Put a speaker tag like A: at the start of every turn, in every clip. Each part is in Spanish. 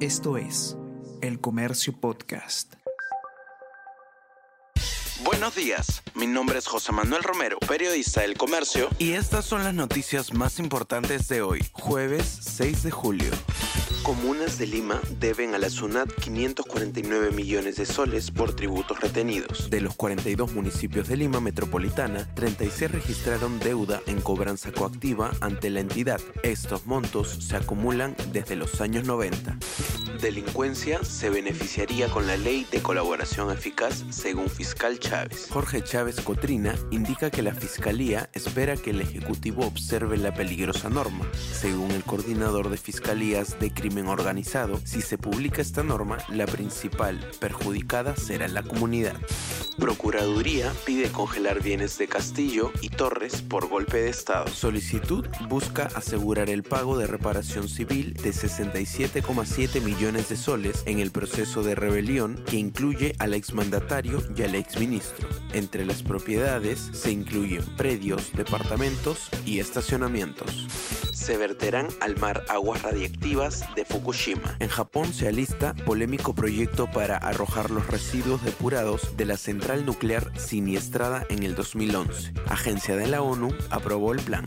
A: Esto es El Comercio Podcast.
B: Buenos días, mi nombre es José Manuel Romero, periodista del Comercio, y estas son las noticias más importantes de hoy, jueves 6 de julio. Comunas de Lima deben a la SUNAT 549 millones de soles por tributos retenidos. De los 42 municipios de Lima metropolitana, 36 registraron deuda en cobranza coactiva ante la entidad. Estos montos se acumulan desde los años 90. Delincuencia se beneficiaría con la ley de colaboración eficaz según fiscal Chávez. Jorge Chávez Cotrina indica que la Fiscalía espera que el Ejecutivo observe la peligrosa norma. Según el coordinador de Fiscalías de Crimen organizado, si se publica esta norma, la principal perjudicada será la comunidad. Procuraduría pide congelar bienes de Castillo y Torres por golpe de Estado. Solicitud busca asegurar el pago de reparación civil de 67,7 millones de soles en el proceso de rebelión que incluye al exmandatario y al exministro. Entre las propiedades se incluyen predios, departamentos y estacionamientos se verterán al mar aguas radiactivas de Fukushima. En Japón se alista polémico proyecto para arrojar los residuos depurados de la central nuclear siniestrada en el 2011. Agencia de la ONU aprobó el plan.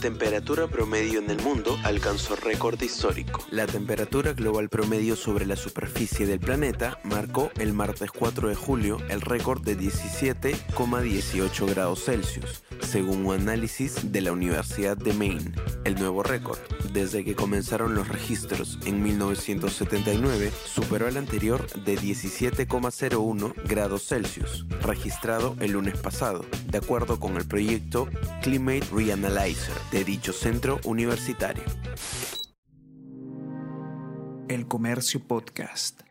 B: Temperatura promedio en el mundo alcanzó récord histórico. La temperatura global promedio sobre la superficie del planeta marcó el martes 4 de julio el récord de 17,18 grados Celsius, según un análisis de la Universidad de Maine. El nuevo récord, desde que comenzaron los registros en 1979, superó el anterior de 17,01 grados Celsius, registrado el lunes pasado, de acuerdo con el proyecto Climate Reanalyzer de dicho centro universitario.
A: El Comercio Podcast.